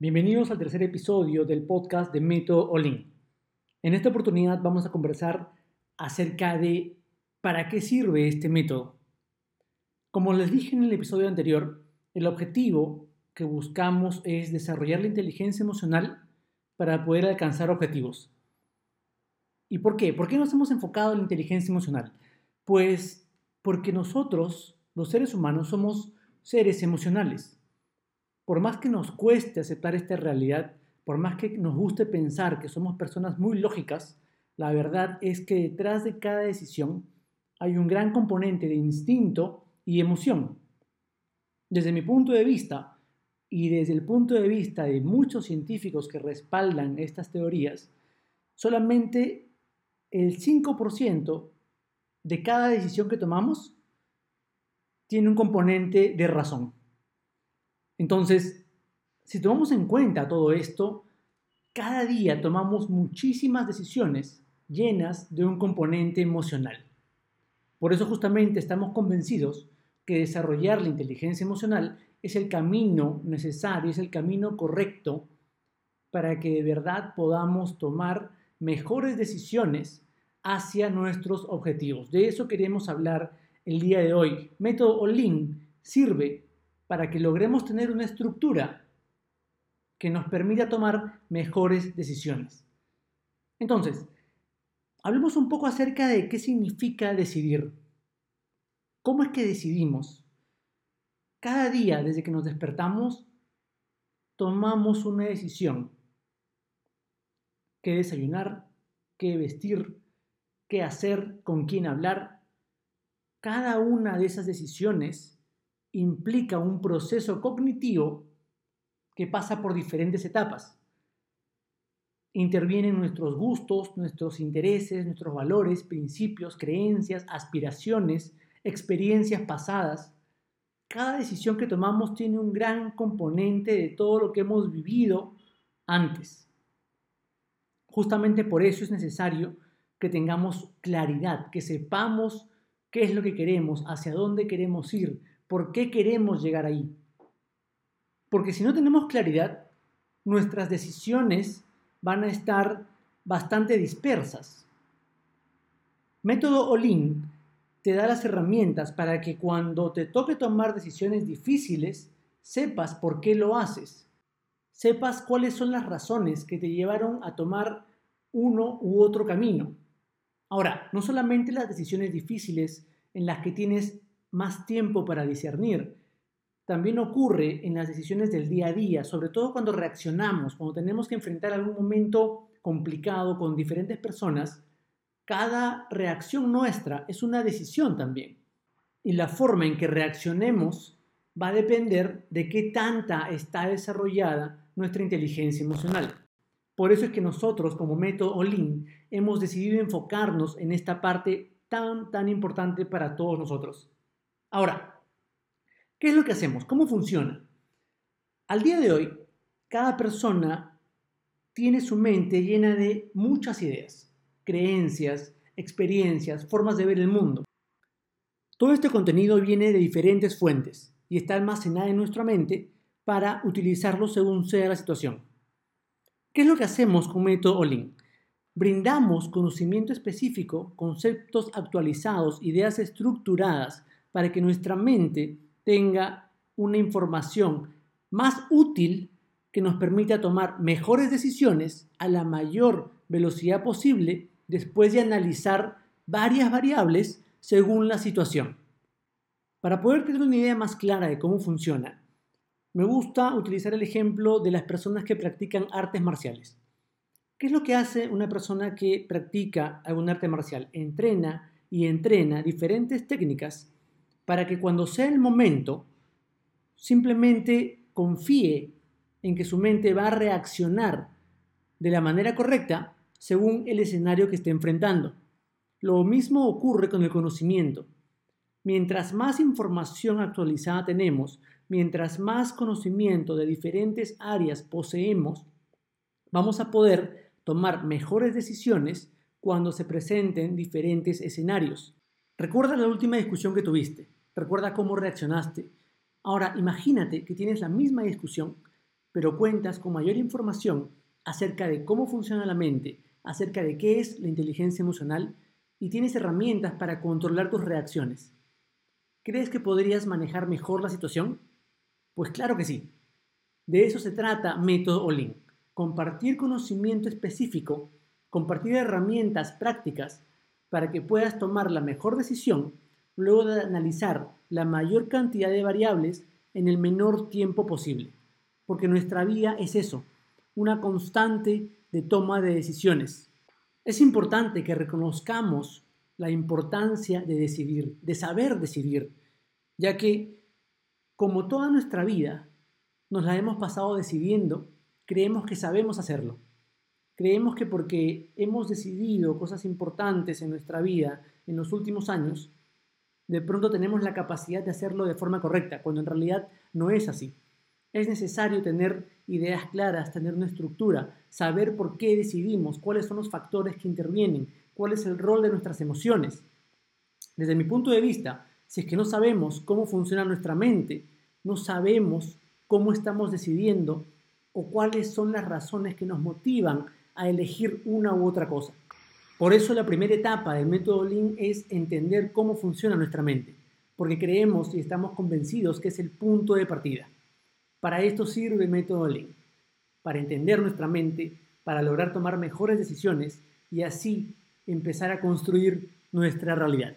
Bienvenidos al tercer episodio del podcast de Método Olin. En esta oportunidad vamos a conversar acerca de para qué sirve este método. Como les dije en el episodio anterior, el objetivo que buscamos es desarrollar la inteligencia emocional para poder alcanzar objetivos. ¿Y por qué? ¿Por qué nos hemos enfocado en la inteligencia emocional? Pues porque nosotros, los seres humanos, somos seres emocionales por más que nos cueste aceptar esta realidad, por más que nos guste pensar que somos personas muy lógicas, la verdad es que detrás de cada decisión hay un gran componente de instinto y emoción. Desde mi punto de vista, y desde el punto de vista de muchos científicos que respaldan estas teorías, solamente el 5% de cada decisión que tomamos tiene un componente de razón. Entonces, si tomamos en cuenta todo esto, cada día tomamos muchísimas decisiones llenas de un componente emocional. Por eso justamente estamos convencidos que desarrollar la inteligencia emocional es el camino necesario, es el camino correcto para que de verdad podamos tomar mejores decisiones hacia nuestros objetivos. De eso queremos hablar el día de hoy. Método Olin sirve para que logremos tener una estructura que nos permita tomar mejores decisiones. Entonces, hablemos un poco acerca de qué significa decidir. ¿Cómo es que decidimos? Cada día, desde que nos despertamos, tomamos una decisión. ¿Qué desayunar? ¿Qué vestir? ¿Qué hacer? ¿Con quién hablar? Cada una de esas decisiones implica un proceso cognitivo que pasa por diferentes etapas. Intervienen nuestros gustos, nuestros intereses, nuestros valores, principios, creencias, aspiraciones, experiencias pasadas. Cada decisión que tomamos tiene un gran componente de todo lo que hemos vivido antes. Justamente por eso es necesario que tengamos claridad, que sepamos qué es lo que queremos, hacia dónde queremos ir, por qué queremos llegar ahí. Porque si no tenemos claridad, nuestras decisiones van a estar bastante dispersas. Método Olin te da las herramientas para que cuando te toque tomar decisiones difíciles, sepas por qué lo haces. Sepas cuáles son las razones que te llevaron a tomar uno u otro camino. Ahora, no solamente las decisiones difíciles en las que tienes más tiempo para discernir. También ocurre en las decisiones del día a día, sobre todo cuando reaccionamos, cuando tenemos que enfrentar algún momento complicado con diferentes personas, cada reacción nuestra es una decisión también. Y la forma en que reaccionemos va a depender de qué tanta está desarrollada nuestra inteligencia emocional. Por eso es que nosotros como método Olin hemos decidido enfocarnos en esta parte tan, tan importante para todos nosotros. Ahora, ¿qué es lo que hacemos? ¿Cómo funciona? Al día de hoy, cada persona tiene su mente llena de muchas ideas, creencias, experiencias, formas de ver el mundo. Todo este contenido viene de diferentes fuentes y está almacenado en nuestra mente para utilizarlo según sea la situación. ¿Qué es lo que hacemos con Método Olin? Brindamos conocimiento específico, conceptos actualizados, ideas estructuradas para que nuestra mente tenga una información más útil que nos permita tomar mejores decisiones a la mayor velocidad posible después de analizar varias variables según la situación. Para poder tener una idea más clara de cómo funciona, me gusta utilizar el ejemplo de las personas que practican artes marciales. ¿Qué es lo que hace una persona que practica algún arte marcial? Entrena y entrena diferentes técnicas para que cuando sea el momento, simplemente confíe en que su mente va a reaccionar de la manera correcta según el escenario que esté enfrentando. Lo mismo ocurre con el conocimiento. Mientras más información actualizada tenemos, mientras más conocimiento de diferentes áreas poseemos, vamos a poder tomar mejores decisiones cuando se presenten diferentes escenarios. Recuerda la última discusión que tuviste. Recuerda cómo reaccionaste. Ahora, imagínate que tienes la misma discusión, pero cuentas con mayor información acerca de cómo funciona la mente, acerca de qué es la inteligencia emocional y tienes herramientas para controlar tus reacciones. ¿Crees que podrías manejar mejor la situación? Pues claro que sí. De eso se trata Método Olin. Compartir conocimiento específico, compartir herramientas prácticas para que puedas tomar la mejor decisión luego de analizar la mayor cantidad de variables en el menor tiempo posible. Porque nuestra vida es eso, una constante de toma de decisiones. Es importante que reconozcamos la importancia de decidir, de saber decidir, ya que como toda nuestra vida nos la hemos pasado decidiendo, creemos que sabemos hacerlo. Creemos que porque hemos decidido cosas importantes en nuestra vida en los últimos años, de pronto tenemos la capacidad de hacerlo de forma correcta, cuando en realidad no es así. Es necesario tener ideas claras, tener una estructura, saber por qué decidimos, cuáles son los factores que intervienen, cuál es el rol de nuestras emociones. Desde mi punto de vista, si es que no sabemos cómo funciona nuestra mente, no sabemos cómo estamos decidiendo o cuáles son las razones que nos motivan a elegir una u otra cosa. Por eso la primera etapa del método Lean es entender cómo funciona nuestra mente, porque creemos y estamos convencidos que es el punto de partida. Para esto sirve el método Lean, para entender nuestra mente, para lograr tomar mejores decisiones y así empezar a construir nuestra realidad.